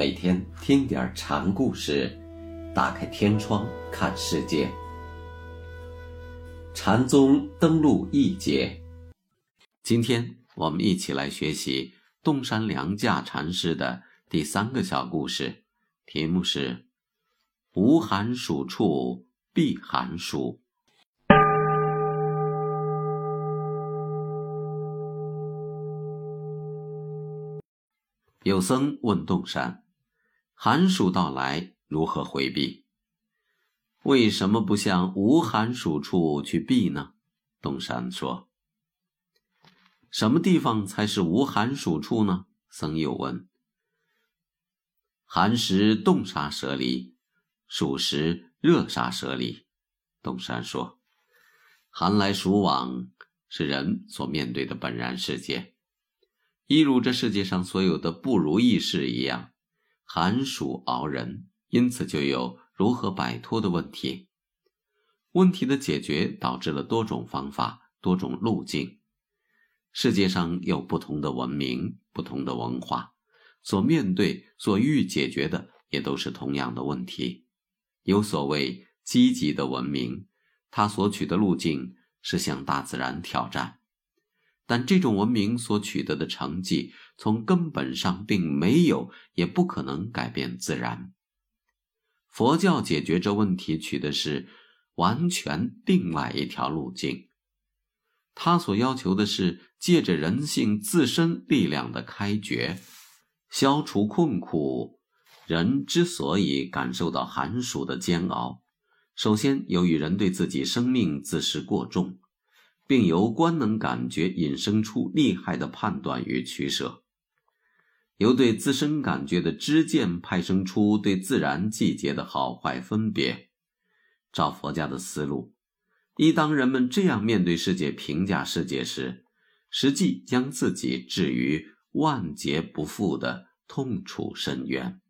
每天听点禅故事，打开天窗看世界。禅宗登陆一节，今天我们一起来学习洞山良价禅师的第三个小故事，题目是“无寒暑处避寒暑”。有僧问洞山：“寒暑到来，如何回避？为什么不向无寒暑处去避呢？”东山说：“什么地方才是无寒暑处呢？”僧又问：“寒时冻杀舍离，暑时热杀舍离。”东山说：“寒来暑往是人所面对的本然世界。”一如这世界上所有的不如意事一样，寒暑熬人，因此就有如何摆脱的问题。问题的解决导致了多种方法、多种路径。世界上有不同的文明、不同的文化，所面对、所欲解决的也都是同样的问题。有所谓积极的文明，它所取的路径是向大自然挑战。但这种文明所取得的成绩，从根本上并没有，也不可能改变自然。佛教解决这问题，取的是完全另外一条路径。他所要求的是借着人性自身力量的开掘，消除困苦。人之所以感受到寒暑的煎熬，首先由于人对自己生命自视过重。并由官能感觉引生出厉害的判断与取舍，由对自身感觉的知见派生出对自然季节的好坏分别。照佛家的思路，一当人们这样面对世界、评价世界时，实际将自己置于万劫不复的痛楚深渊，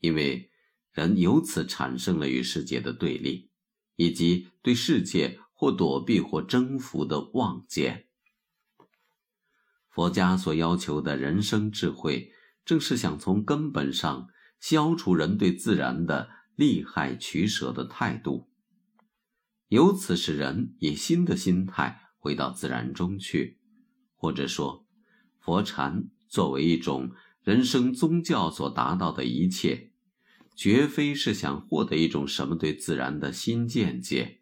因为人由此产生了与世界的对立，以及对世界。或躲避或征服的望见。佛家所要求的人生智慧，正是想从根本上消除人对自然的利害取舍的态度，由此使人以新的心态回到自然中去。或者说，佛禅作为一种人生宗教所达到的一切，绝非是想获得一种什么对自然的新见解。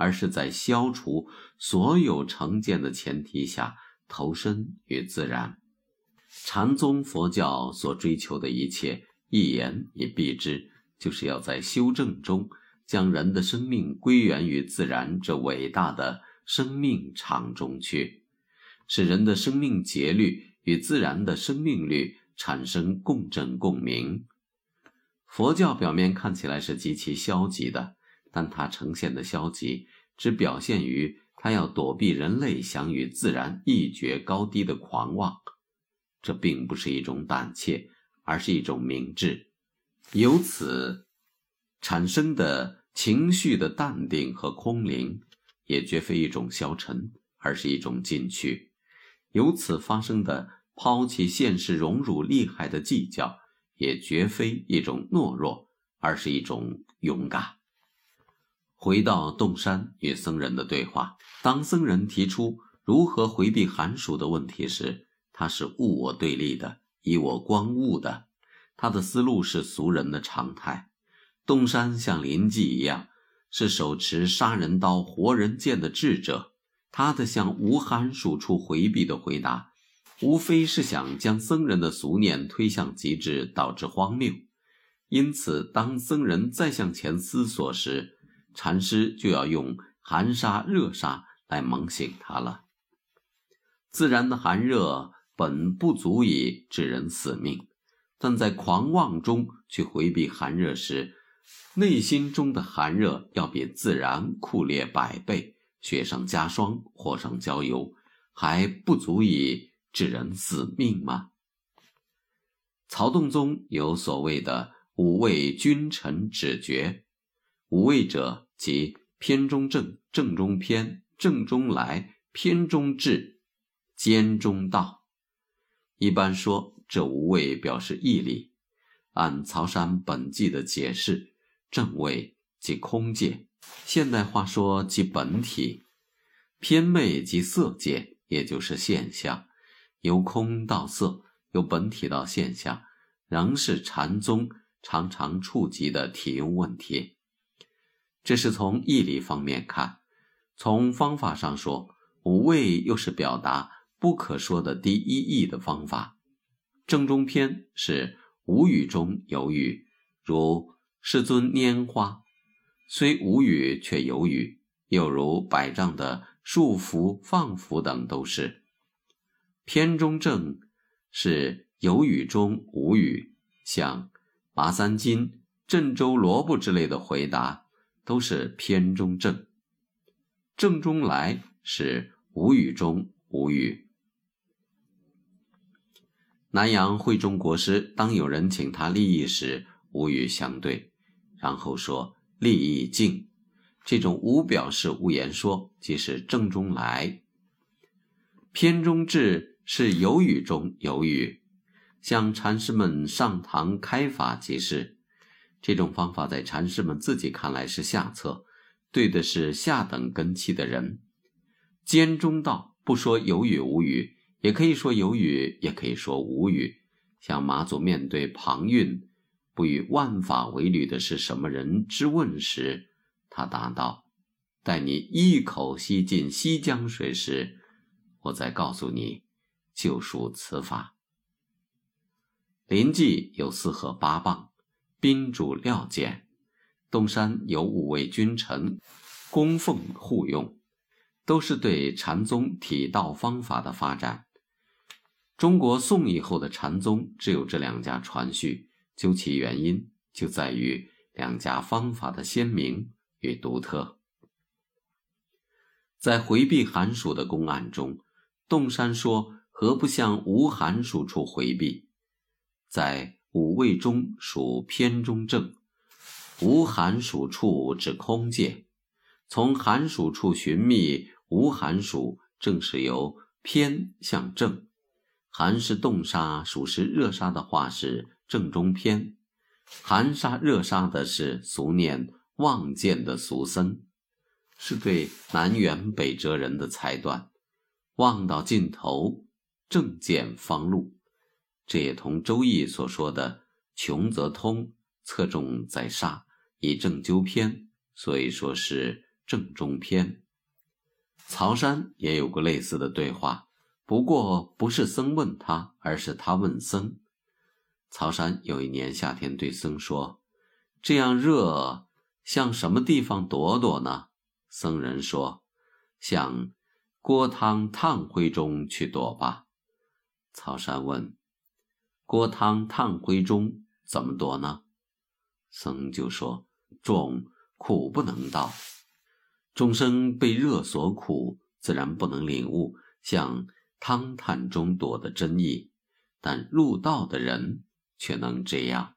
而是在消除所有成见的前提下投身于自然。禅宗佛教所追求的一切，一言以蔽之，就是要在修正中将人的生命归源于自然这伟大的生命场中去，使人的生命节律与自然的生命律产生共振共鸣。佛教表面看起来是极其消极的。但它呈现的消极，只表现于他要躲避人类想与自然一决高低的狂妄，这并不是一种胆怯，而是一种明智。由此产生的情绪的淡定和空灵，也绝非一种消沉，而是一种进取。由此发生的抛弃现实、荣辱利害的计较，也绝非一种懦弱，而是一种勇敢。回到洞山与僧人的对话，当僧人提出如何回避寒暑的问题时，他是物我对立的，以我观物的。他的思路是俗人的常态。洞山像林济一样，是手持杀人刀、活人剑的智者。他的向无寒暑处回避的回答，无非是想将僧人的俗念推向极致，导致荒谬。因此，当僧人再向前思索时，禅师就要用寒沙、热沙来猛醒他了。自然的寒热本不足以致人死命，但在狂妄中去回避寒热时，内心中的寒热要比自然酷烈百倍，雪上加霜，火上浇油，还不足以致人死命吗？曹洞宗有所谓的五味君臣指诀，五味者。即偏中正，正中偏，正中来，偏中至，兼中道。一般说，这五味表示毅力，按曹山本纪的解释，正位即空界，现代话说即本体；偏昧即色界，也就是现象。由空到色，由本体到现象，仍是禅宗常常触及的体用问题。这是从义理方面看，从方法上说，无畏又是表达不可说的第一义的方法。正中篇是无语中有语，如世尊拈花，虽无语却有语；又如百丈的束缚放符等都是。篇中正是有语中无语，像麻三金、郑州萝卜之类的回答。都是偏中正，正中来是无语中无语。南阳慧中国师当有人请他立意时，无语相对，然后说立意静。这种无表示无言说，即是正中来。偏中至是有语中有语，向禅师们上堂开法即是。这种方法在禅师们自己看来是下策，对的是下等根器的人。兼中道不说有语无语，也可以说有语，也可以说无语。像马祖面对庞蕴不与万法为侣的是什么人之问时，他答道：“待你一口吸尽西江水时，我再告诉你，就属此法。”临济有四合八棒。宾主料简，东山有五位君臣，供奉护用，都是对禅宗体道方法的发展。中国宋以后的禅宗只有这两家传续，究其原因，就在于两家方法的鲜明与独特。在回避寒暑的公案中，洞山说：“何不向无寒暑处回避？”在。五味中属偏中正，无寒暑处之空界，从寒暑处寻觅无寒暑，正是由偏向正。寒是冻杀，暑是热杀的话是正中偏，寒沙热杀的是俗念望见的俗僧，是对南辕北辙人的裁断。望到尽头，正见方路。这也同《周易》所说的“穷则通，侧重在杀，以正纠偏”，所以说是正中偏。曹山也有过类似的对话，不过不是僧问他，而是他问僧。曹山有一年夏天对僧说：“这样热，向什么地方躲躲呢？”僧人说：“向锅汤炭灰中去躲吧。”曹山问。锅汤炭灰中怎么躲呢？僧就说：“众苦不能道，众生被热所苦，自然不能领悟向汤炭中躲的真意。但入道的人却能这样。”